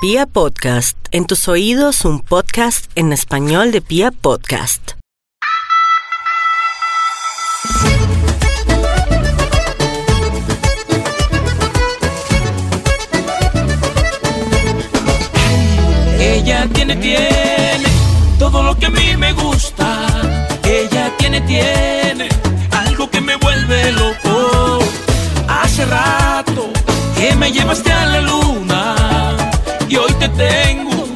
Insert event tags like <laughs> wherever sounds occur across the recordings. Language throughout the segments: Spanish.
Pia Podcast, en tus oídos un podcast en español de Pia Podcast. Ella tiene, tiene todo lo que a mí me gusta. Ella tiene, tiene algo que me vuelve loco. Hace rato que me llevaste a la luna tengo.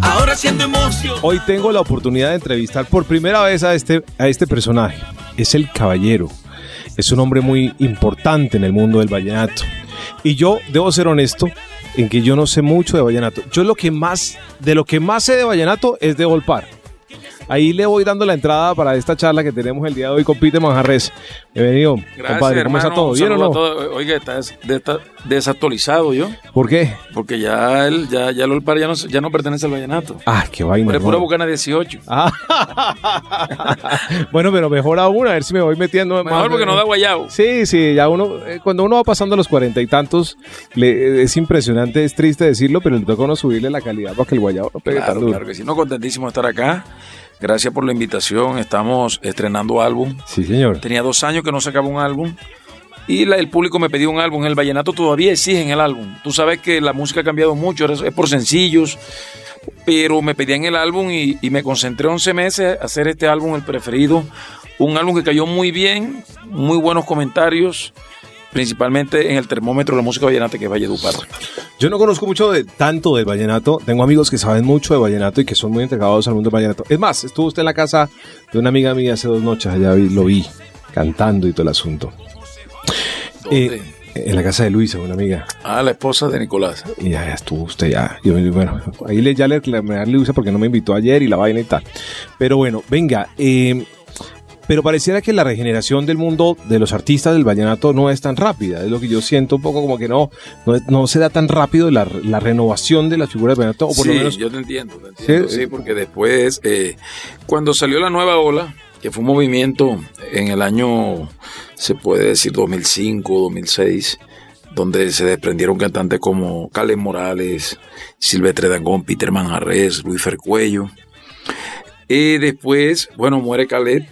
Ahora siento emoción. Hoy tengo la oportunidad de entrevistar por primera vez a este, a este personaje. Es el caballero. Es un hombre muy importante en el mundo del vallenato. Y yo debo ser honesto en que yo no sé mucho de vallenato. Yo lo que más, de lo que más sé de vallenato es de Volpar. Ahí le voy dando la entrada para esta charla que tenemos el día de hoy con Peter Manjarres. Bienvenido, compadre. ¿Cómo está hermano. todo? Un ¿Bien o no? Oiga, está, des- de- está desactualizado yo. ¿Por qué? Porque ya el, ya, ya el ya no, ya no pertenece al vallenato. Ah, qué vaina. Pero es pura bucana 18. Ah. <laughs> bueno, pero mejor aún, a ver si me voy metiendo Mejor porque no da guayabo. Sí, sí, ya uno, eh, cuando uno va pasando los cuarenta y tantos, le- es impresionante, es triste decirlo, pero le toca uno subirle la calidad para que el guayabo no pegue tan Claro, duro. claro que sí. No, contentísimo de estar acá. Gracias por la invitación. Estamos estrenando álbum. Sí, señor. Tenía dos años que no sacaba un álbum. Y el público me pidió un álbum. El vallenato todavía exigen el álbum. Tú sabes que la música ha cambiado mucho. es por sencillos. Pero me pedían el álbum y, me concentré 11 meses a hacer este álbum, el preferido. Un álbum que cayó muy bien, muy buenos comentarios, principalmente en el termómetro de la música vallenata que es Valledupar. Yo no conozco mucho de tanto del vallenato. Tengo amigos que saben mucho de vallenato y que son muy entregados al mundo del vallenato. Es más, estuvo usted en la casa de una amiga mía hace dos noches, allá lo vi cantando y todo el asunto. ¿Dónde? Eh, en la casa de Luisa, una amiga. Ah, la esposa de Nicolás. Y ya, ya estuvo usted ya. Yo, bueno, ahí le, ya le reclamé a Luisa porque no me invitó ayer y la vaina y tal. Pero bueno, venga. eh, pero pareciera que la regeneración del mundo de los artistas del vallenato no es tan rápida. Es lo que yo siento un poco como que no, no, no se da tan rápido la, la renovación de las figuras del vallenato. O por sí, lo menos. yo te entiendo, te entiendo, Sí, sí, porque después, eh, cuando salió la nueva ola, que fue un movimiento en el año, se puede decir 2005, 2006, donde se desprendieron cantantes como Calen Morales, Silvestre Dangón, Peter Manjarres, Luis Fercuello. Y después, bueno, muere Calet,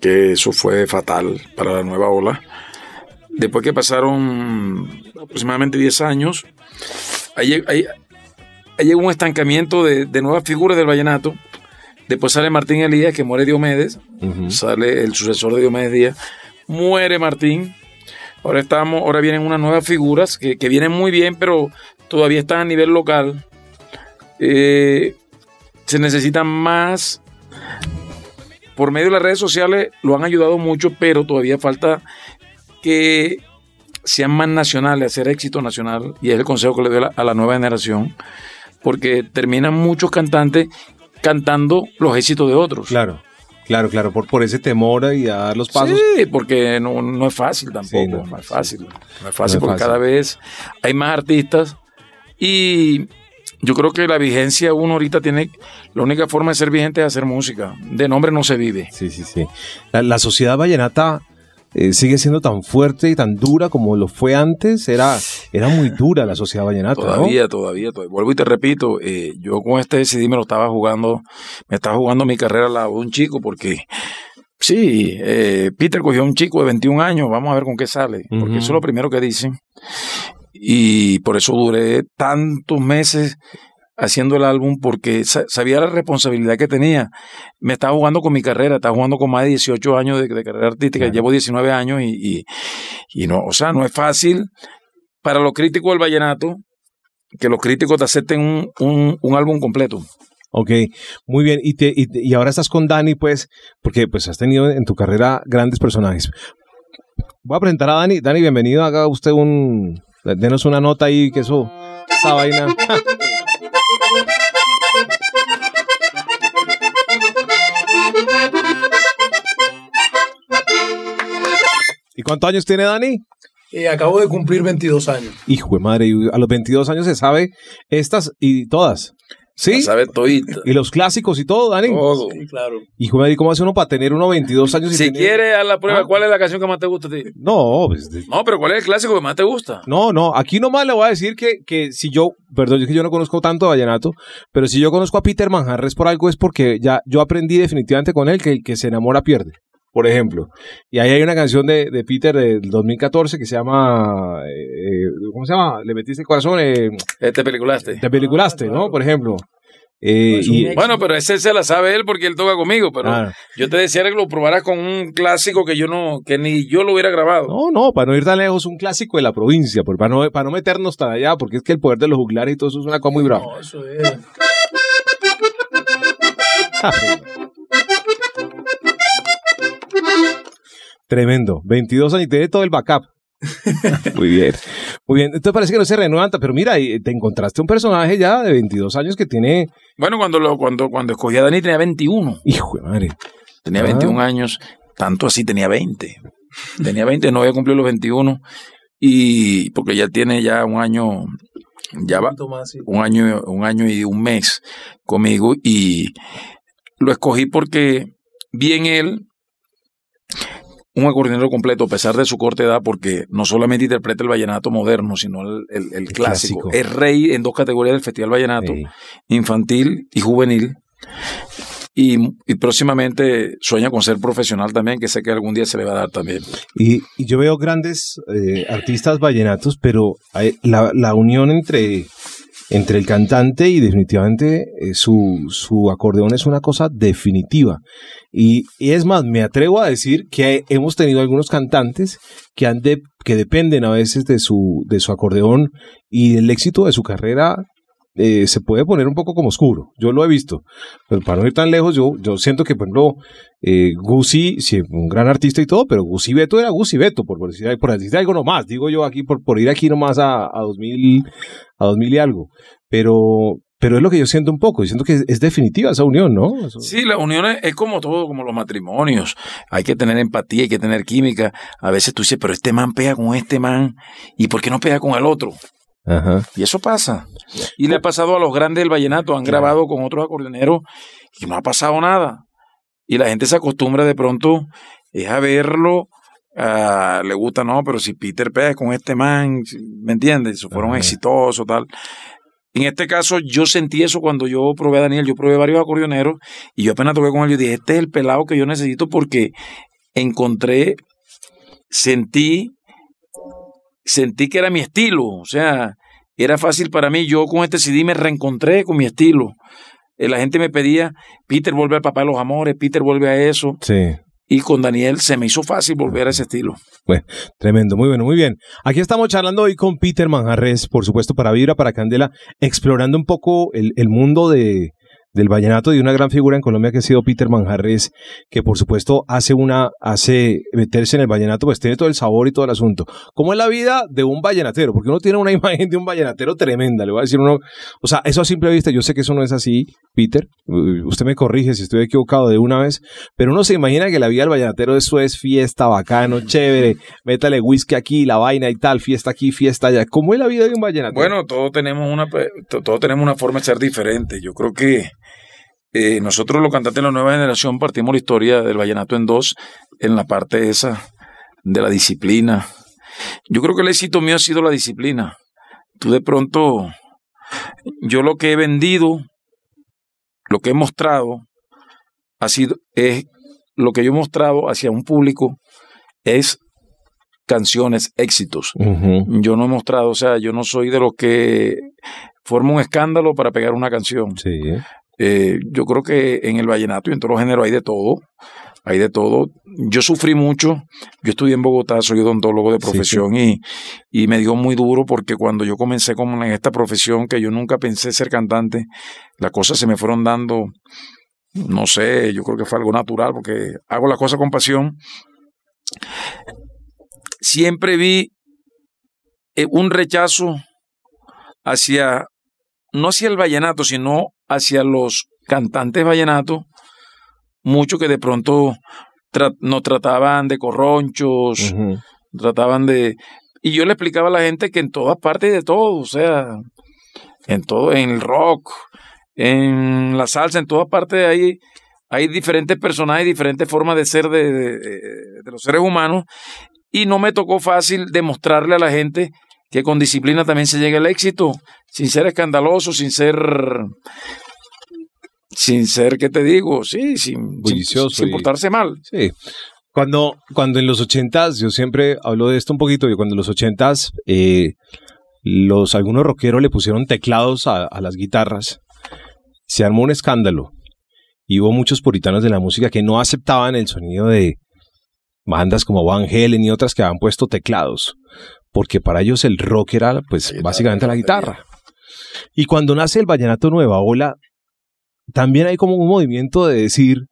que eso fue fatal para la nueva ola. Después que pasaron aproximadamente 10 años, ahí, llegó un estancamiento de, de nuevas figuras del vallenato. Después sale Martín Elías, que muere Diomedes. Sale el sucesor de Diomedes Díaz. Muere Martín. Ahora estamos, ahora vienen unas nuevas figuras que, que vienen muy bien, pero todavía están a nivel local. Eh, se necesitan más. Por medio de las redes sociales lo han ayudado mucho, pero todavía falta que sean más nacionales, hacer éxito nacional, y es el consejo que le doy a la, a la nueva generación, porque terminan muchos cantantes cantando los éxitos de otros. Claro, claro, claro. Por, por ese temor y a dar los pasos. Sí, porque no, no es fácil tampoco, Sí, no, no, es sí. fácil. No es No fácil es porque fácil. cada vez hay más artistas y yo creo que la vigencia uno ahorita tiene, la única forma de ser vigente es hacer música. De nombre no se vive. Sí, sí, sí. La, la sociedad vallenata eh, sigue siendo tan fuerte y tan dura como lo fue antes. Era, era muy dura la sociedad vallenata, ¿no? Todavía, todavía, todavía. Vuelvo y te repito, eh, yo con este CD me lo estaba jugando, me estaba jugando mi carrera de un chico porque, sí, eh, Peter cogió a un chico de 21 años, vamos a ver con qué sale, porque eso es lo primero que dicen. Y por eso duré tantos meses haciendo el álbum porque sa- sabía la responsabilidad que tenía. Me estaba jugando con mi carrera, estaba jugando con más de 18 años de, de carrera artística, Claro. llevo 19 años y, y, y no, o sea, no es fácil para los críticos del vallenato que los críticos te acepten un, un, un álbum completo. Ok, muy bien. Y, te- y, y ahora estás con Dani, pues, porque pues has tenido en tu carrera grandes personajes. Voy a presentar a Dani. Dani, bienvenido. Haga usted un... Denos una nota ahí, que eso... Esa vaina... <laughs> ¿Y cuántos años tiene Dani? Eh, acabo de cumplir 22 años. Hijo de madre, a los 22 años se sabe estas y todas. Sí. La sabe todita. Y los clásicos y todo, Dani. Todo. Sí, claro. Y ¿cómo, cómo hace uno para tener uno 22 años? y Si tener- quieres, haz la prueba. Ah. ¿Cuál es la canción que más te gusta a ti? No, pues, de- No, pero ¿cuál es el clásico que más te gusta? no, no. Aquí nomás le voy a decir que, que si yo, perdón, es que yo no conozco tanto de vallenato, pero si yo conozco a Peter Manjarres por algo es porque ya yo aprendí definitivamente con él que el que se enamora pierde. Por ejemplo. Y ahí hay una canción de, de Peter del 2014 que se llama. eh, ¿Cómo se llama? Le metiste el corazón. Eh, Este peliculaste. te peliculaste, Ah, claro. ¿no? Por ejemplo. Eh, y-. Bueno, pero ese se la sabe él porque él toca conmigo, pero Ah, yo te decía que lo probaras con un clásico que yo no, que ni yo lo hubiera grabado. No, no, para no ir tan lejos, un clásico de la provincia, por- para, no, para no meternos tan allá, porque es que el poder de los juglares y todo eso es una cosa muy brava. No, eso es. <laughs> <laughs> Tremendo. 22 años y tiene todo el backup. <laughs> Muy bien. Muy bien. Entonces parece que no se renuevan, pero mira, y te encontraste un personaje ya de 22 años que tiene. Bueno, cuando lo, cuando, cuando escogí a Dani tenía 21. Hijo de madre. Tenía Ah. 21 años, tanto así tenía 20. Tenía 20, no había cumplido los 21. Y porque ya tiene ya un año, ya va, un año, un año y un mes conmigo y lo escogí porque vi en él un acordeonero completo, a pesar de su corta edad, porque no solamente interpreta el vallenato moderno, sino el, el- el clásico. clásico. Es rey en dos categorías del Festival Vallenato, Sí. infantil y juvenil. Y, y próximamente sueña con ser profesional también, que sé que algún día se le va a dar también. Y, y yo veo grandes eh, artistas vallenatos, pero hay- la, la unión entre, entre el cantante y definitivamente eh, su, su acordeón es una cosa definitiva. Y, y es más, me atrevo a decir que hemos tenido algunos cantantes que, han de- que dependen a veces de su, de su acordeón y el éxito de su carrera. Eh, se puede poner un poco como oscuro, yo lo he visto, pero para no ir tan lejos, yo, yo siento que, por ejemplo, eh, Gusi, sí, un gran artista y todo, pero Gusi Beto era Gusi Beto, por, por, decir, por decir algo nomás, digo yo aquí, por, por ir aquí nomás a, a 2000, a 2000 y algo. Pero, pero es lo que yo siento un poco, y siento que es, definitiva esa unión, ¿no? Sí, la unión es, es como todo, como los matrimonios. Hay que tener empatía, hay que tener química. A veces tú dices, pero este man pega con este man, ¿y por qué no pega con el otro? Ajá. Y eso pasa. Y le ha pasado a los grandes del vallenato, han grabado con otros acordeoneros y no ha pasado nada. Y la gente se acostumbra de pronto es a verlo, le gusta, no, pero si Peter pega con este man, ¿me entiendes? Fueron Ajá. exitosos, tal. En este caso, yo sentí eso cuando yo probé a Daniel, yo probé varios acordeoneros y yo apenas toqué con él, yo dije, este es el pelado que yo necesito porque encontré, sentí, sentí que era mi estilo, o sea, era fácil para mí, yo con este CD me reencontré con mi estilo. Eh, La gente me pedía, Peter vuelve al papá de los amores, Peter vuelve a eso, Sí. y con Daniel se me hizo fácil volver a ese estilo. Tremendo, muy bueno, muy bien. Aquí estamos charlando hoy con Peter Manjarres, por supuesto, para Vibra, para Candela, explorando un poco el, el mundo de, del vallenato y una gran figura en Colombia que ha sido Peter Manjarres, que por supuesto hace una, hace meterse en el vallenato, pues tiene todo el sabor y todo el asunto. ¿Cómo es la vida de un vallenatero? Porque uno tiene una <laughs> imagen de un vallenatero tremenda, le voy a decir uno, o sea, eso a simple vista, yo sé que eso no es así, Peter, usted me corrige si estoy equivocado de una vez, pero uno se imagina que la vida del vallenatero eso es fiesta, bacano, chévere, métale whisky aquí, la vaina y tal, fiesta aquí, fiesta allá. ¿Cómo es la vida de un vallenatero? Bueno, todos tenemos una, todos tenemos una forma de ser diferente. Yo creo que eh, nosotros los cantantes de la nueva generación partimos la historia del vallenato en dos, en la parte esa de la disciplina. Yo creo que el éxito mío ha sido la disciplina. Tú de pronto, yo lo que he vendido, lo que he mostrado, ha sido, es lo que yo he mostrado hacia un público es canciones, éxitos. Yo no he mostrado, o sea, yo no soy de los que forma un escándalo para pegar una canción. Sí. Eh, yo creo que en el vallenato y en todos los géneros hay de todo. Hay de todo. Yo sufrí mucho. Yo estudié en Bogotá, soy odontólogo de Sí, profesión Y, y me dio muy duro porque cuando yo comencé como en esta profesión, que yo nunca pensé ser cantante, las cosas se me fueron dando, no sé, yo creo que fue algo natural porque hago las cosas con pasión. Siempre vi eh, un rechazo hacia, no hacia el vallenato, sino hacia los cantantes vallenatos, muchos que de pronto tra- nos trataban de corronchos, trataban de... Y yo le explicaba a la gente que en todas partes de todo, o sea, en todo, en el rock, en la salsa, en todas partes hay, hay diferentes personajes, diferentes formas de ser de, de, de los seres humanos. Y no me tocó fácil demostrarle a la gente que con disciplina también se llega al éxito, sin ser escandaloso, sin ser sin ser, ¿qué te digo? Sí, sin, sin, sin portarse mal. Sí. Cuando, cuando en los ochentas, yo siempre hablo de esto un poquito, y cuando en los ochentas eh, los, algunos rockeros le pusieron teclados a, a, las guitarras, se armó un escándalo. Y hubo muchos puritanos de la música que no aceptaban el sonido de bandas como Van Halen y otras que habían puesto teclados, porque para ellos el rock era pues básicamente la guitarra. Y cuando nace el Vallenato Nueva Ola, también hay como un movimiento de decir,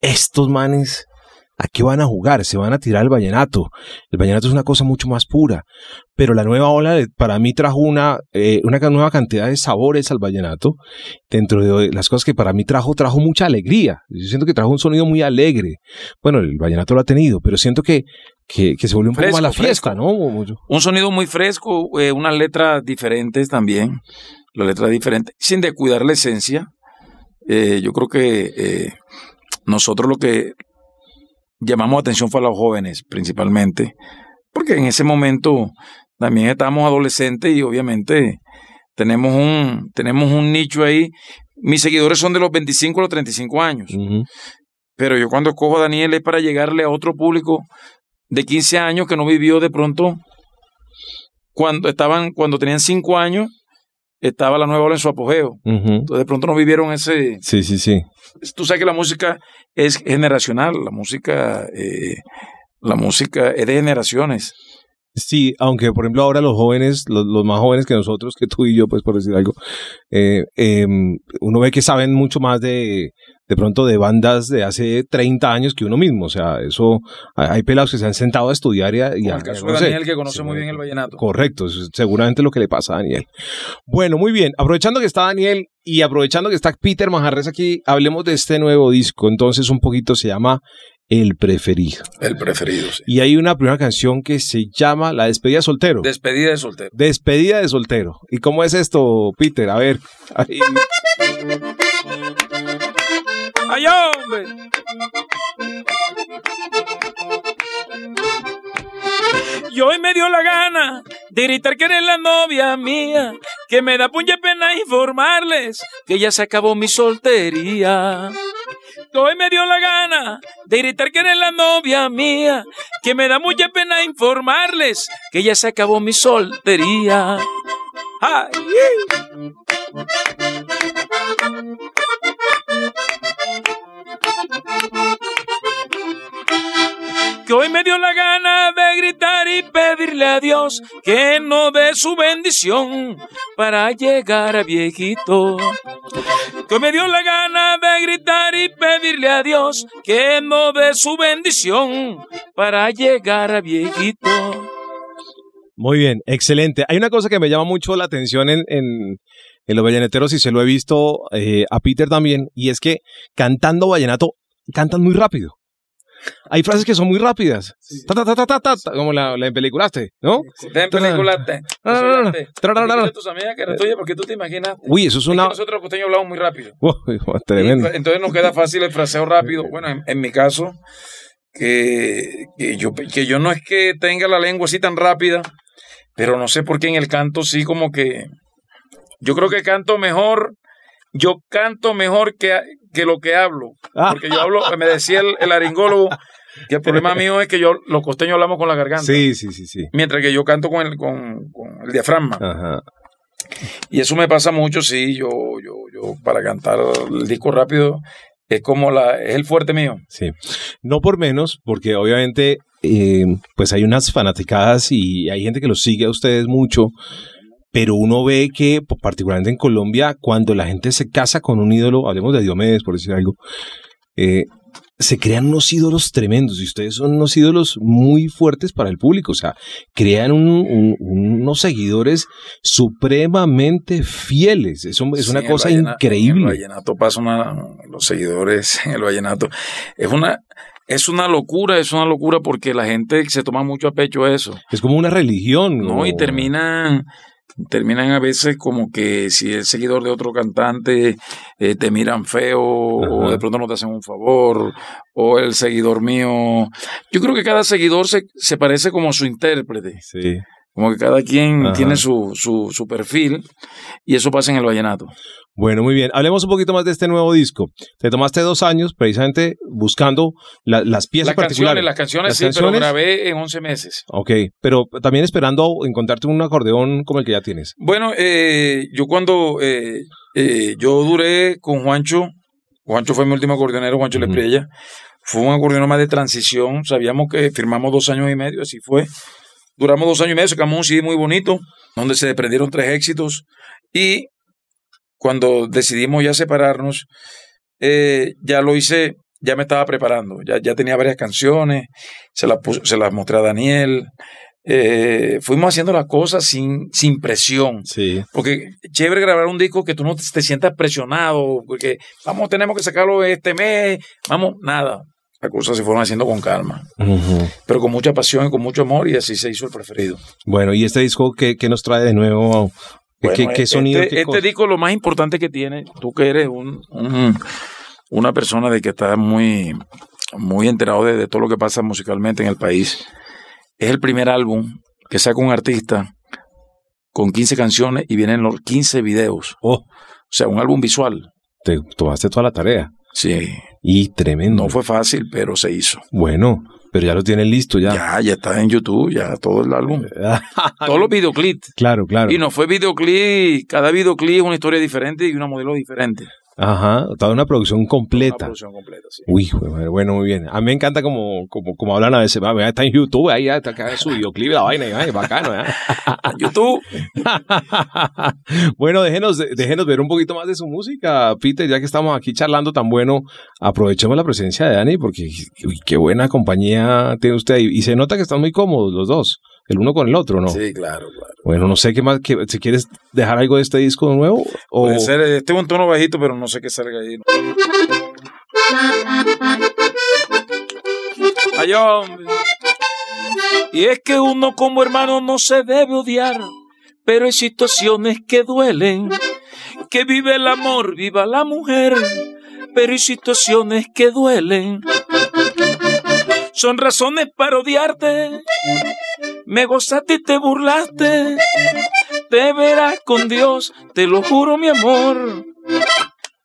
estos manes, ¿a qué van a jugar? Se van a tirar el vallenato. El vallenato es una cosa mucho más pura, pero la nueva ola para mí trajo una, eh, una nueva cantidad de sabores al vallenato. Dentro de las cosas que para mí trajo, trajo mucha alegría. Yo siento que trajo un sonido muy alegre. Bueno, el vallenato lo ha tenido, pero siento que, que, que se volvió un fresco, poco más la fiesta, ¿no? Un sonido muy fresco, eh, unas letras diferentes también, las letras diferentes, sin descuidar la esencia eh, yo creo que eh, nosotros lo que llamamos atención fue a los jóvenes principalmente, porque en ese momento también estábamos adolescentes y obviamente tenemos un, tenemos un nicho ahí. Mis seguidores son de los 25 a los 35 años. Uh -huh. Pero yo cuando cojo a Daniel es para llegarle a otro público de 15 años que no vivió de pronto cuando estaban, cuando tenían 5 años estaba la nueva ola en su apogeo. Uh -huh. Entonces de pronto no vivieron ese... Sí, sí, sí. Tú sabes que la música es generacional, la música, eh, la música es de generaciones. Sí, aunque por ejemplo ahora los jóvenes, los, los, más jóvenes que nosotros, que tú y yo, pues por decir algo, eh, eh, uno ve que saben mucho más de, de pronto de bandas de hace 30 años que uno mismo. O sea, eso hay pelados que se han sentado a estudiar y, a, y el caso no de Daniel, que conoce muy bien el vallenato. Correcto, eso es seguramente lo que le pasa a Daniel. Bueno, muy bien. Aprovechando que está Daniel y aprovechando que está Peter Manjarres aquí, hablemos de este nuevo disco. Entonces, un poquito se llama el preferido. El preferido, sí. Y hay una primera canción que se llama La despedida de soltero. Despedida de soltero. Despedida de soltero. ¿Y cómo es esto, Peter? A ver. Ahí. ¡Ay, hombre! Y hoy me dio la gana de gritar que eres la novia mía, que me da puñe pena informarles que ya se acabó mi soltería. Hoy me dio la gana de gritar que eres la novia mía, que me da mucha pena informarles que ya se acabó mi soltería. ¡Ay! Que hoy me dio la gana de gritar y pedirle a Dios que no dé su bendición para llegar a viejito. Que hoy me dio la gana de gritar y pedirle a Dios que no dé su bendición para llegar a viejito. Muy bien, excelente. Hay una cosa que me llama mucho la atención en, los vallenateros y se lo he visto eh, a Peter también, y es que cantando vallenato cantan muy rápido. Hay frases que son muy rápidas. Sí. Ta, ta, ta, ta, como la, la en peliculaste, ¿no? Te en peliculaste. tus amigas que eran tuyas porque tú te imaginas. Uy, eso es una. Es que nosotros costeños hablamos muy rápido. <laughs> Wow, tremendo. Y, entonces nos queda fácil el fraseo rápido. Bueno, en, en mi caso, que, que, yo, que yo no es que tenga la lengua así tan rápida, pero no sé por qué en el canto sí como que. Yo creo que canto mejor. Yo canto mejor que, que lo que hablo. Porque yo hablo, me decía el, el aringólogo que el problema mío es que yo, los costeños hablamos con la garganta. Sí, sí, sí, sí. Mientras que yo canto con el, con, con el diafragma. Ajá. Y eso me pasa mucho, sí, yo, yo, yo, para cantar el disco rápido, es como la, es el fuerte mío. Sí. No por menos, porque obviamente, eh, pues hay unas fanaticadas y hay gente que los sigue a ustedes mucho pero uno ve que, particularmente en Colombia, cuando la gente se casa con un ídolo, hablemos de Diomedes, por decir algo, eh, se crean unos ídolos tremendos y ustedes son unos ídolos muy fuertes para el público, o sea, crean un, un, unos seguidores supremamente fieles, es sí, una cosa vallenato, increíble. En el vallenato pasa una, los seguidores en <laughs> el vallenato, es una, es una locura, es una locura porque la gente se toma mucho a pecho eso. Es como una religión. No, ¿no? y terminan terminan a veces como que si es seguidor de otro cantante eh, te miran feo o de pronto no te hacen un favor o el seguidor mío. Yo creo que cada seguidor se, se parece como su intérprete. Sí. Como que cada quien tiene su, su, su, perfil y eso pasa en el vallenato. Bueno, muy bien. Hablemos un poquito más de este nuevo disco. Te tomaste dos años precisamente buscando las piezas particulares. las canciones, sí, pero grabé en 11 meses. Ok, pero también esperando encontrarte un acordeón como el que ya tienes. Bueno, eh, yo cuando eh, eh, yo duré con Juancho, Juancho fue mi último acordeonero, Juancho uh fue un acordeón más de transición, sabíamos que firmamos dos años y medio, así fue. Duramos dos años y medio, sacamos un CD muy bonito, donde se desprendieron tres éxitos. Y cuando decidimos ya separarnos, eh, ya lo hice, ya me estaba preparando, ya, ya tenía varias canciones, se las, se las mostré a Daniel. Eh, fuimos haciendo las cosas sin, sin presión. Sí. Porque chévere grabar un disco que tú no te sientas presionado, porque vamos, tenemos que sacarlo este mes, vamos, nada las cosas se fueron haciendo con calma, pero con mucha pasión y con mucho amor y así se hizo el preferido. Bueno, ¿y este disco qué, nos trae de nuevo? ¿Qué, este, sonido? Este, disco lo más importante que tiene, tú que eres un, una persona de que está muy, muy enterado de, todo lo que pasa musicalmente en el país, es el primer álbum que saca un artista con 15 canciones y vienen los 15 videos. Oh. O sea, un álbum visual. Te tomaste toda la tarea. Sí. Y tremendo. No fue fácil, pero se hizo. Bueno, pero ya lo tienen listo ya. Ya, ya está en YouTube, ya todo el álbum. <laughs> Todos los videoclips. Claro, claro. Y no fue videoclip, cada videoclip es una historia diferente y una modelo diferente. Ajá, toda una producción completa. Una producción completa, sí. Uy, bueno, muy bien. A mí me encanta como, como, como hablan a veces. Está en YouTube, ahí está acá su videoclip, la vaina, y bacano, ¿eh? <laughs> YouTube. <laughs> bueno, déjenos, déjenos ver un poquito más de su música, Peter, ya que estamos aquí charlando tan bueno. Aprovechemos la presencia de Dani, porque uy, qué buena compañía tiene usted ahí. Y se nota que están muy cómodos los dos el uno con el otro, ¿no? Sí, claro, claro. Bueno, no sé qué más, si quieres dejar algo de este disco nuevo. O... Puede ser, este es un tono bajito, pero no sé qué salga ahí. Ay, hombre. Y es que uno como hermano no se debe odiar, pero hay situaciones que duelen. Que vive el amor, viva la mujer, pero hay situaciones que duelen son razones para odiarte. Me gozaste y te burlaste. Te verás con Dios, te lo juro, mi amor.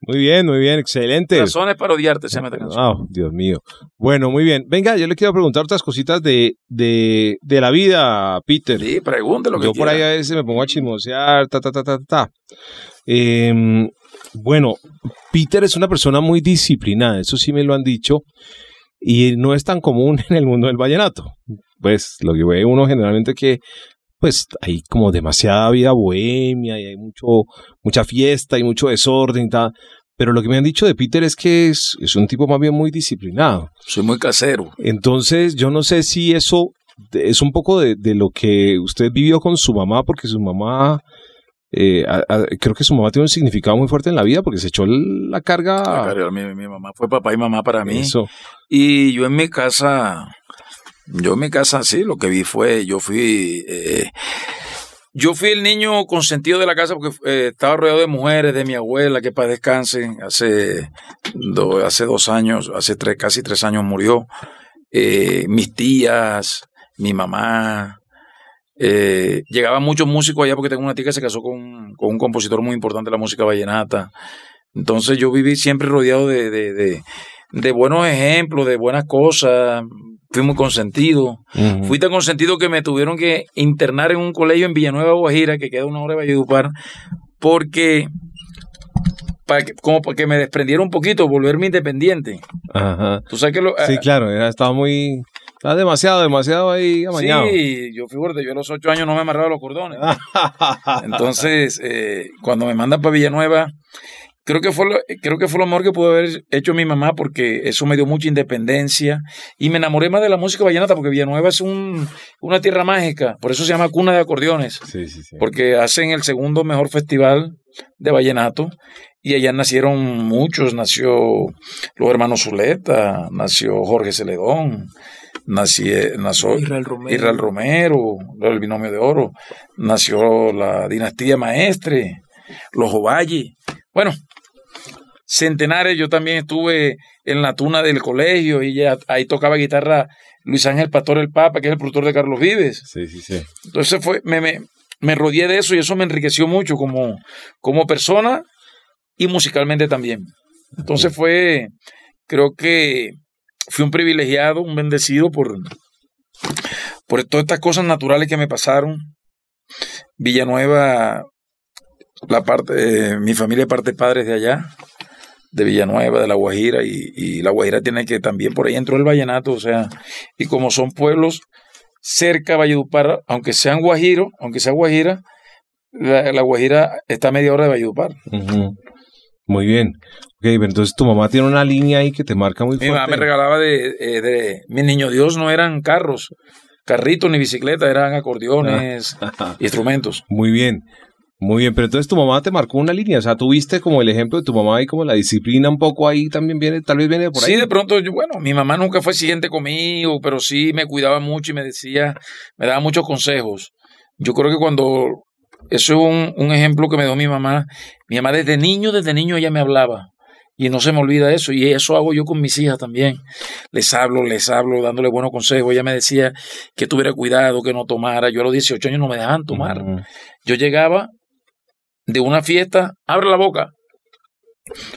Muy bien, muy bien, excelente. Razones para odiarte, se llama esta canción. Oh, Dios mío. Bueno, muy bien. Venga, yo le quiero preguntar otras cositas de, de, de la vida, Peter. Sí, pregúntelo. Yo por ahí a veces me pongo a chismosear, ta, ta, ta, ta, ta. Em, bueno, Peter es una persona muy disciplinada, eso sí me lo han dicho y no es tan común <laughs> en el mundo del vallenato. Pues lo que ve uno generalmente que pues hay como demasiada vida bohemia y hay mucho, mucha fiesta y mucho desorden y tal. Pero lo que me han dicho de Peter es que es, es un tipo más bien muy disciplinado. Soy muy casero. Entonces, yo no sé si eso es un poco de, de lo que usted vivió con su mamá, porque su mamá eh, creo que su mamá tiene un significado muy fuerte en la vida porque se echó la carga. mi, mamá fue papá y mamá para mí. Y yo en mi casa, yo en mi casa sí, lo que vi fue, yo fui, eh, yo fui el niño consentido de la casa porque eh, estaba rodeado de mujeres, de mi abuela, que para descanse, hace, hace dos años, hace tres, casi tres años murió. mis tías, mi mamá, eh, llegaban muchos músicos allá porque tengo una tía que se casó con, un compositor muy importante de la música vallenata. Entonces yo viví siempre rodeado de, de, buenos ejemplos, de buenas cosas. Fui muy consentido. Fui tan consentido que me tuvieron que internar en un colegio en Villanueva, Guajira, que queda una hora de Valledupar, porque para como para que me desprendiera un poquito, volverme independiente. Ajá. ¿Tú sabes que lo, sí, claro, estaba muy Está demasiado, demasiado ahí amañado. Sí, yo fíjate, yo a los ocho años no me amarraba los cordones. <laughs> Entonces, eh, cuando me mandan para Villanueva, creo que fue lo, creo que fue lo mejor que pudo haber hecho mi mamá porque eso me dio mucha independencia y me enamoré más de la música vallenata porque Villanueva es un, una tierra mágica, por eso se llama cuna de acordeones, sí, sí, sí. porque hacen el segundo mejor festival de vallenato y allá nacieron muchos, nació los hermanos Zuleta, nació Jorge Celedón, nació, nació Israel Romero. Israel Romero, el binomio de oro, nació la dinastía maestre, los Ovalle. Bueno, centenares, yo también estuve en la tuna del colegio y ya ahí tocaba guitarra Luis Ángel Pastor el Papa, que es el productor de Carlos Vives. Sí, sí, sí. Entonces fue, me, me, me rodeé de eso y eso me enriqueció mucho como, como persona y musicalmente también. Entonces fue, creo que fui un privilegiado, un bendecido por, por todas estas cosas naturales que me pasaron. Villanueva, la parte, eh, mi familia parte padres de allá, de Villanueva, de La Guajira, y, y, La Guajira tiene que también por ahí entró el vallenato, o sea, y como son pueblos cerca de Valledupar, aunque sean Guajiro, aunque sea Guajira, la, la Guajira está a media hora de Valledupar. Uh -huh. Muy bien. Ok, pero entonces tu mamá tiene una línea ahí que te marca muy Mi fuerte. mamá me regalaba de, de, de mi niño Dios no eran carros, carritos ni bicicletas, eran acordeones, <laughs> instrumentos. Muy bien. Muy bien, pero entonces tu mamá te marcó una línea, o sea, tuviste como el ejemplo de tu mamá y como la disciplina un poco ahí también viene, tal vez viene por ahí. Sí, de pronto, yo, bueno, mi mamá nunca fue exigente conmigo, pero sí me cuidaba mucho y me decía, me daba muchos consejos. Yo creo que cuando, eso es un, un ejemplo que me dio mi mamá, mi mamá desde niño, desde niño ella me hablaba. Y no se me olvida eso, y eso hago yo con mis hijas también. Les hablo, les hablo, dándole buenos consejos. Ella me decía que tuviera cuidado, que no tomara. Yo a los 18 años no me dejaban tomar. Uh -huh. Yo llegaba de una fiesta, abre la boca.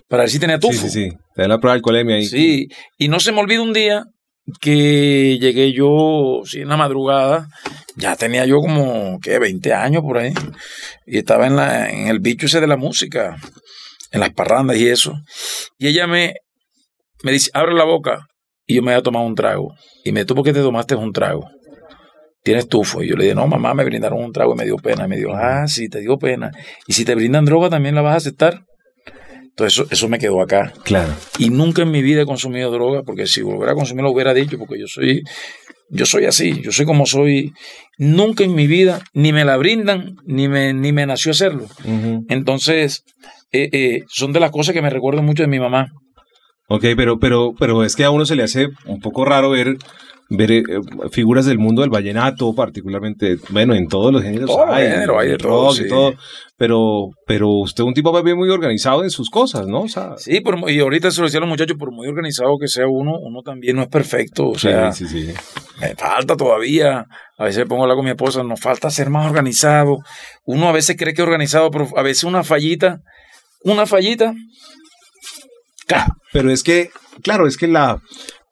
Para ver si tenía tufo. Sí, sí, sí. Te la prueba de alcoholemia ahí. Sí, y no se me olvida un día que llegué yo, sí, en la madrugada, ya tenía yo como, ¿qué? 20 años por ahí, y estaba en, la, en el bicho ese de la música, en las parrandas y eso, y ella me, me dice, abre la boca, y yo me había tomado un trago, y me dijo, ¿por qué te tomaste un trago? Tienes tufo. Y yo le dije, no, mamá, me brindaron un trago y me dio pena. Y me dijo, ah, sí, te dio pena. Y si te brindan droga, también la vas a aceptar. Entonces, eso, eso me quedó acá. Claro. Y nunca en mi vida he consumido droga, porque si volviera a consumir lo hubiera dicho, porque yo soy, yo soy así, yo soy como soy. Nunca en mi vida ni me la brindan, ni me, ni me nació hacerlo. Uh -huh. Entonces, eh, eh, son de las cosas que me recuerdo mucho de mi mamá. Ok, pero, pero, pero es que a uno se le hace un poco raro ver ver eh, figuras del mundo del vallenato, particularmente, bueno, en todos los géneros todo hay, género, hay de todo, rock, sí. y todo, pero, pero usted es un tipo bien muy organizado en sus cosas, ¿no? O sea, sí, por, y ahorita se lo decía a los muchachos, por muy organizado que sea uno, uno también no es perfecto, o sea, sí, sí, me falta todavía, a veces me pongo a hablar con mi esposa, nos falta ser más organizado, uno a veces cree que es organizado, pero a veces una fallita, una fallita, pero es que, claro, es que la,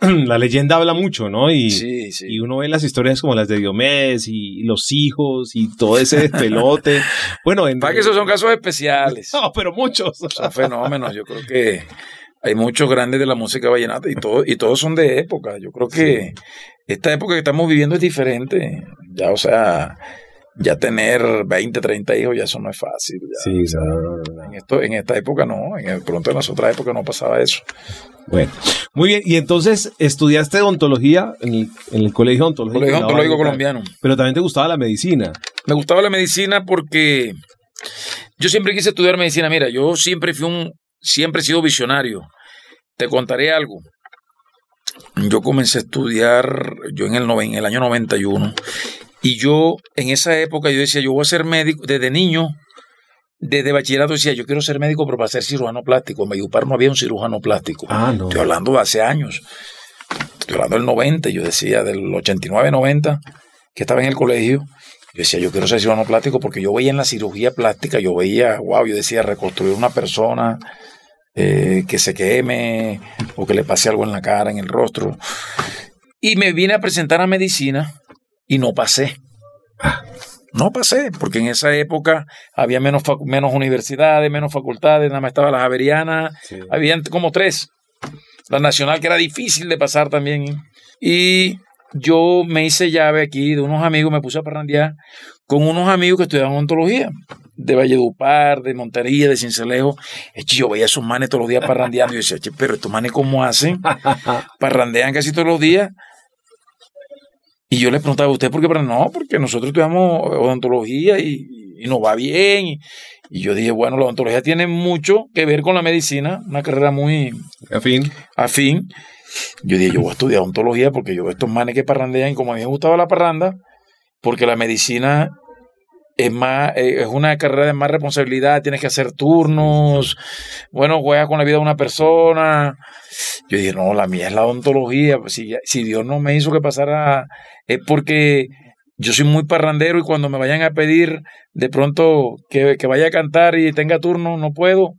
<clears throat> la leyenda habla mucho, ¿no? Y, sí, sí. y uno ve las historias como las de Diomedes y, los hijos y todo ese pelote. <laughs> bueno, en, para que esos son casos especiales. <laughs> No, pero muchos. Son fenómenos. Yo creo que hay muchos grandes de la música vallenata y, todo, y todos son de época. Yo creo que sí. esta época que estamos viviendo es diferente. Ya, o sea, ya tener 20, 30 hijos, ya eso no es fácil. Ya, sí, o sea, en, esto, en esta época no, en el, pronto en las otras épocas no pasaba eso. Bueno, muy bien. Y entonces estudiaste odontología en el, en el colegio odontológico, colegio odontológico colombiano. Pero también te gustaba la medicina. Me gustaba la medicina porque yo siempre quise estudiar medicina. Mira, yo siempre fui un, siempre he sido visionario. Te contaré algo. Yo comencé a estudiar, yo en el, en el año 91, y yo en esa época yo decía, yo voy a ser médico, desde niño, desde bachillerato decía, yo quiero ser médico, pero para ser cirujano plástico. En Mayupar no había un cirujano plástico. Ah, no. Estoy hablando de hace años. Estoy hablando del 90, yo decía del 89, 90, que estaba en el colegio. Yo decía, yo quiero ser cirujano plástico porque yo veía en la cirugía plástica, yo veía, wow, yo decía, reconstruir una persona eh, que se queme o que le pase algo en la cara, en el rostro. Y me vine a presentar a medicina y no pasé. No pasé, porque en esa época había menos, menos universidades, menos facultades, nada más estaba la Javeriana, sí. había como tres. La Nacional, que era difícil de pasar también. Y yo me hice llave aquí de unos amigos, me puse a parrandear con unos amigos que estudiaban ontología, de Valledupar, de Montería, de Cincelejo. Yo veía a esos manes todos los días parrandeando y yo decía, pero estos manes, ¿cómo hacen? <laughs> Parrandean casi todos los días. Y yo le preguntaba a usted por qué, pero no, porque nosotros estudiamos odontología y, y nos va bien. Y, Y yo dije, bueno, la odontología tiene mucho que ver con la medicina, una carrera muy afín. afín. Yo dije, yo voy a estudiar odontología porque yo estos manes que parrandean, como a mí me gustaba la parranda, porque la medicina es más, eh, es una carrera de más responsabilidad, tienes que hacer turnos, bueno, juegas con la vida de una persona. Yo dije, no, la mía es la odontología. Si, si Dios no me hizo que pasara, es porque yo soy muy parrandero y cuando me vayan a pedir de pronto que, que vaya a cantar y tenga turno, no puedo.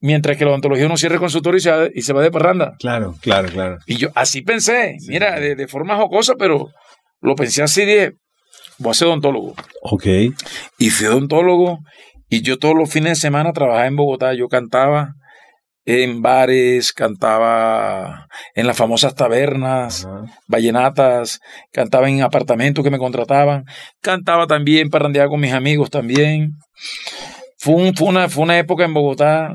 Mientras que la odontología no cierre consultorio y se, va, y se va de parranda. Claro, claro, claro. Y yo así pensé, mira, de, de forma jocosa, pero lo pensé así, dije, voy a ser odontólogo. Ok. Y fui odontólogo y yo todos los fines de semana trabajaba en Bogotá. Yo cantaba en bares, cantaba en las famosas tabernas, Ajá. vallenatas, cantaba en apartamentos que me contrataban, cantaba también, parrandeaba con mis amigos también. Fue, un- fue una, fue una época en Bogotá.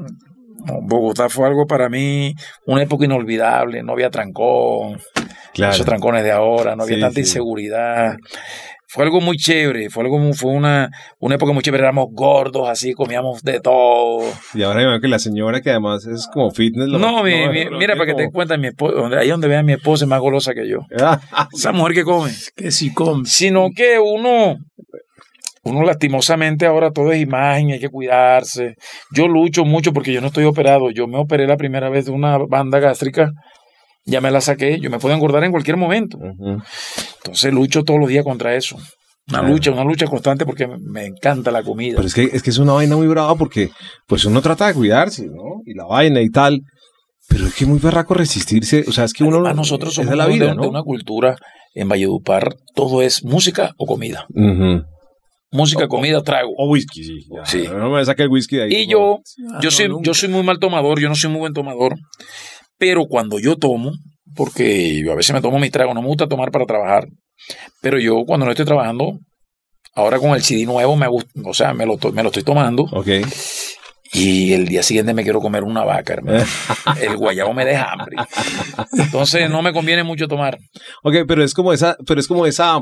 Bogotá fue algo para mí, una época inolvidable, no había trancón, Claro. esos trancones de ahora, no había Sí, tanta sí. inseguridad. Fue algo muy chévere, fue algo muy- fue una, una época muy chévere, éramos gordos así, comíamos de todo. Y ahora me veo que la señora, que además es como fitness. lo- No, mi- lo- mi- lo- mira, para que te cuentes, mi esposa, donde, ahí donde vean mi esposa es más golosa que yo. <laughs> Ah, Esa mujer que come. Que si come. Sino que uno, uno lastimosamente ahora todo es imagen, hay que cuidarse. Yo lucho mucho porque yo no estoy operado. Yo me operé la primera vez de una banda gástrica, ya me la saqué, yo me puedo engordar en cualquier momento. Entonces lucho todos los días contra eso. Una Claro. lucha, una lucha constante porque me- encanta la comida. Pero es que, es que es una vaina muy brava porque pues uno trata de cuidarse, ¿no? Y la vaina y tal. Pero es que es muy berraco resistirse. O sea, es que uno... Además, nosotros es somos de la de, vida, de ¿no? una cultura en Valledupar, todo es música o comida. Música, comida, trago. O whisky, sí. ya. Sí. No me saque el whisky de ahí. Y yo. Ah, yo no, soy, nunca. yo soy muy mal tomador, yo no soy muy buen tomador, pero cuando yo tomo, porque yo a veces me tomo mis tragos, no me gusta tomar para trabajar, pero yo cuando no estoy trabajando, ahora con el CD nuevo me gusta, o sea, me lo, me lo estoy tomando Ok. y el día siguiente me quiero comer una vaca, hermano. <laughs> El guayabo me deja hambre. Entonces no me conviene mucho tomar. Ok, pero es como esa, pero es como esa,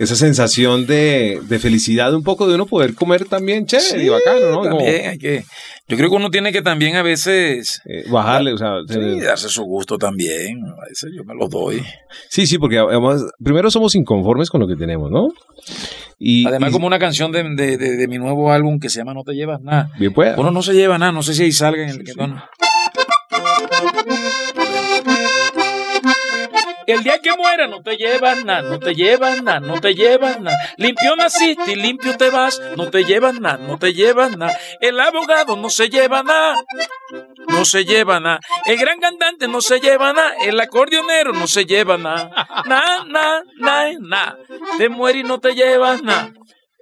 esa sensación de, de felicidad un poco de uno poder comer también chévere y bacano, ¿no? También hay que, yo creo que uno tiene que también a veces eh, bajarle, o sea, sí, darse su gusto también. A veces yo me lo doy. sí, sí, porque además, primero somos inconformes con lo que tenemos, ¿no? Y, Además, y- como una canción de, de- de- de mi nuevo álbum que se llama No te llevas nada. bien pueda. Uno no se lleva nada, no sé si ahí salga en el que El día que muera no te llevas nada, no te llevas nada, no te llevas nada. Limpio naciste y limpio te vas, no te llevas nada, no te llevas nada. El abogado no se lleva nada, no se lleva nada. El gran cantante no se lleva nada, el acordeonero no se lleva nada. Nada, nada, nada, nada. Te mueres y no te llevas nada.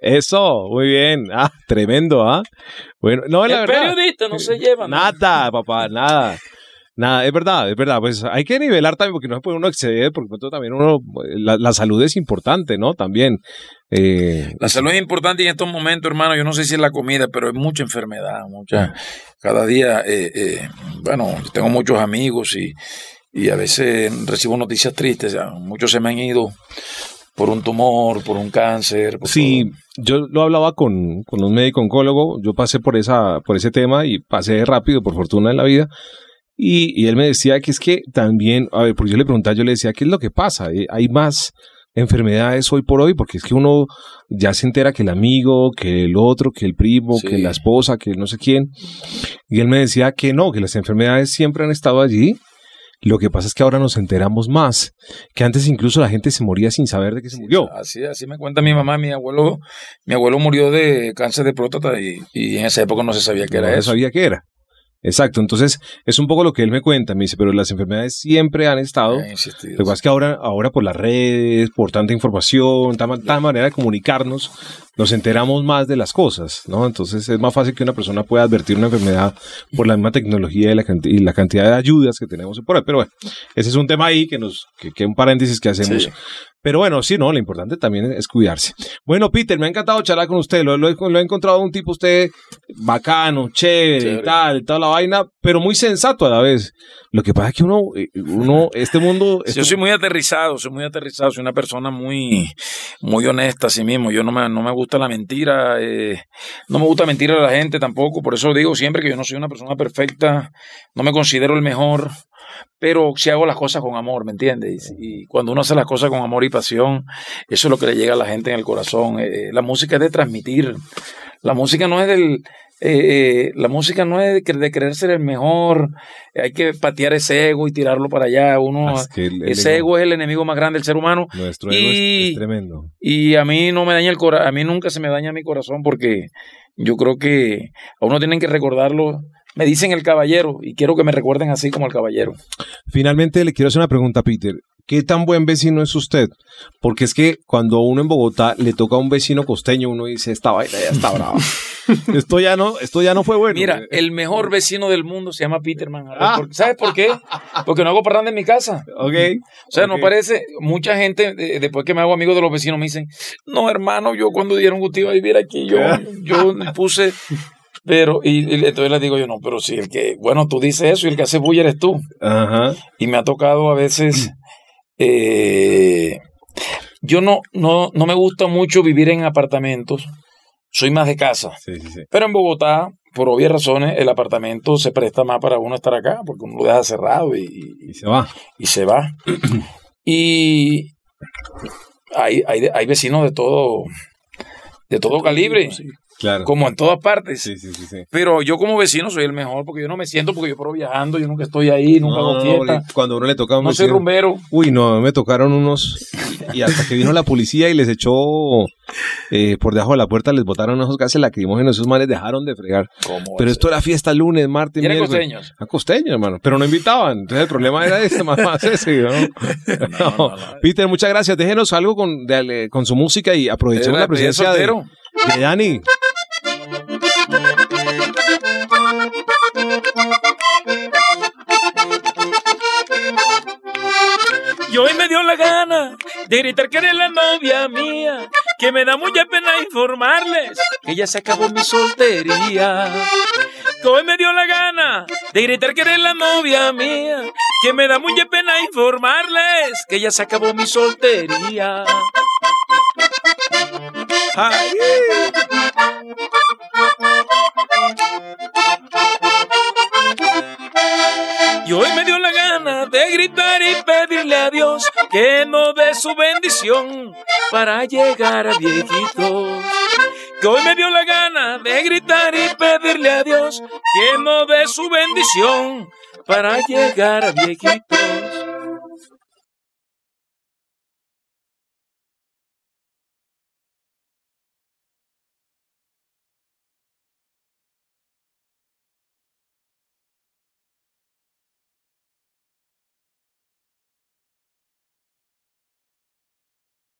Eso, muy bien. Ah, tremendo, ¿ah? Bueno, no, la El verdad. periodista no se lleva nada. Nada, papá, nada. Nada, es verdad, es verdad. Pues hay que nivelar también, porque no se puede uno exceder, porque también uno, la, la salud es importante, ¿no? También. Eh, La salud es importante y en estos momentos, hermano, yo no sé si es la comida, pero es mucha enfermedad, mucha. Cada día, eh, eh, bueno, tengo muchos amigos y, y a veces recibo noticias tristes. Muchos se me han ido por un tumor, por un cáncer. por Sí, todo. yo lo hablaba con, con un médico oncólogo, yo pasé por esa, por ese tema y pasé rápido, por fortuna en la vida. Y, y él me decía que es que también, a ver, porque yo le preguntaba, yo le decía, ¿qué es lo que pasa? Eh, Hay más enfermedades hoy por hoy, porque es que uno ya se entera que el amigo, que el otro, que el primo, Sí. que la esposa, que no sé quién. Y él me decía que no, que las enfermedades siempre han estado allí. Lo que pasa es que ahora nos enteramos más, que antes incluso la gente se moría sin saber de que se murió. Así, así me cuenta mi mamá, mi abuelo, mi abuelo murió de cáncer de próstata y, y en esa época no se sabía qué era no eso. sabía qué era. Exacto, entonces es un poco lo que él me cuenta, me dice, pero las enfermedades siempre han estado. Insistido. Lo que pasa es que ahora, ahora por las redes, por tanta información, tanta, tanta manera de comunicarnos, nos enteramos más de las cosas, ¿no? Entonces es más fácil que una persona pueda advertir una enfermedad por la misma tecnología y la, canti- y la cantidad de ayudas que tenemos por ahí. Pero bueno, ese es un tema ahí que nos, que, que un paréntesis que hacemos. Sí. Pero bueno, sí, no, lo importante también es cuidarse. Bueno, Peter, me ha encantado charlar con usted. Lo, lo he- lo he encontrado un tipo usted bacano, chévere, y tal, y toda la vaina, pero muy sensato a la vez. Lo que pasa es que uno, eh, uno <laughs> este mundo... Yo soy muy aterrizado, soy muy aterrizado, soy una persona muy, muy honesta a sí mismo. Yo no me, no me gusta la mentira, eh, no me gusta mentir a la gente tampoco. Por eso digo siempre que yo no soy una persona perfecta, no me considero el mejor, pero si hago las cosas con amor, ¿me entiendes? Y cuando uno hace las cosas con amor y pasión, eso es lo que le llega a la gente en el corazón. Eh, la música es de transmitir. La música no es del, eh, la música no es de, de, querer ser el mejor, hay que patear ese ego y tirarlo para allá. Uno, ah, ese ego, es el enemigo más grande del ser humano. Nuestro ego es, tremendo. Y a mí no me daña el corazón, a mí nunca se me daña mi corazón porque yo creo que a uno tienen que recordarlo. Me dicen el caballero y quiero que me recuerden así como el caballero. Finalmente le quiero hacer una pregunta, Peter. ¿Qué tan buen vecino es usted? Porque es que cuando uno en Bogotá le toca a un vecino costeño, uno dice, esta vaina ya está brava. <laughs> esto, ya no, esto ya no fue bueno. Mira, el mejor vecino del mundo se llama Peter Manhattan. <laughs> Ah. ¿Sabes por qué? Porque no hago parranda en mi casa. Ok. O sea, no parece, mucha gente, después que me hago amigo de los vecinos, me dicen, no, hermano, yo cuando dieron iba a vivir aquí, yo, <laughs> yo puse pero, y, entonces le digo yo, no, pero si el que, bueno, tú dices eso y el que hace bulla eres tú. Ajá. Y me ha tocado a veces <clears throat> eh, yo no, no, no me gusta mucho vivir en apartamentos, soy más de casa. Pero en Bogotá, por obvias razones, el apartamento se presta más para uno estar acá, porque uno lo deja cerrado y, se va. Y se va. y hay, hay, hay vecinos de todo, de todo calibre. Como en todas partes. Sí, sí, sí, Pero yo como vecino soy el mejor porque yo no me siento porque yo paro viajando, yo nunca estoy ahí, nunca hago fiesta. Cuando uno le toca a un No soy rumbero. Uy, no, me tocaron unos... Y hasta que vino la policía y les echó eh, por debajo de la puerta, les botaron esos gases lacrimógenos, esos males dejaron de fregar. Pero esto era fiesta lunes, martes, miércoles. costeños? A costeños, hermano. Pero no invitaban. Entonces el problema era este, más, más ese, ¿no? <laughs> no, <laughs> Peter, muchas gracias. Déjenos algo con, con su música y aprovechemos la presencia de, de Dani. Y hoy me dio la gana de gritar que eres la novia mía, que me da mucha pena informarles que ya se acabó mi soltería. Que hoy me dio la gana de gritar que eres la novia mía, que me da mucha pena informarles que ya se acabó mi soltería. Ay. Y hoy me dio la gana de gritar y pedirle a Dios que no dé su bendición para llegar a viejitos. Que hoy me dio la gana de gritar y pedirle a Dios que no dé su bendición para llegar a viejitos.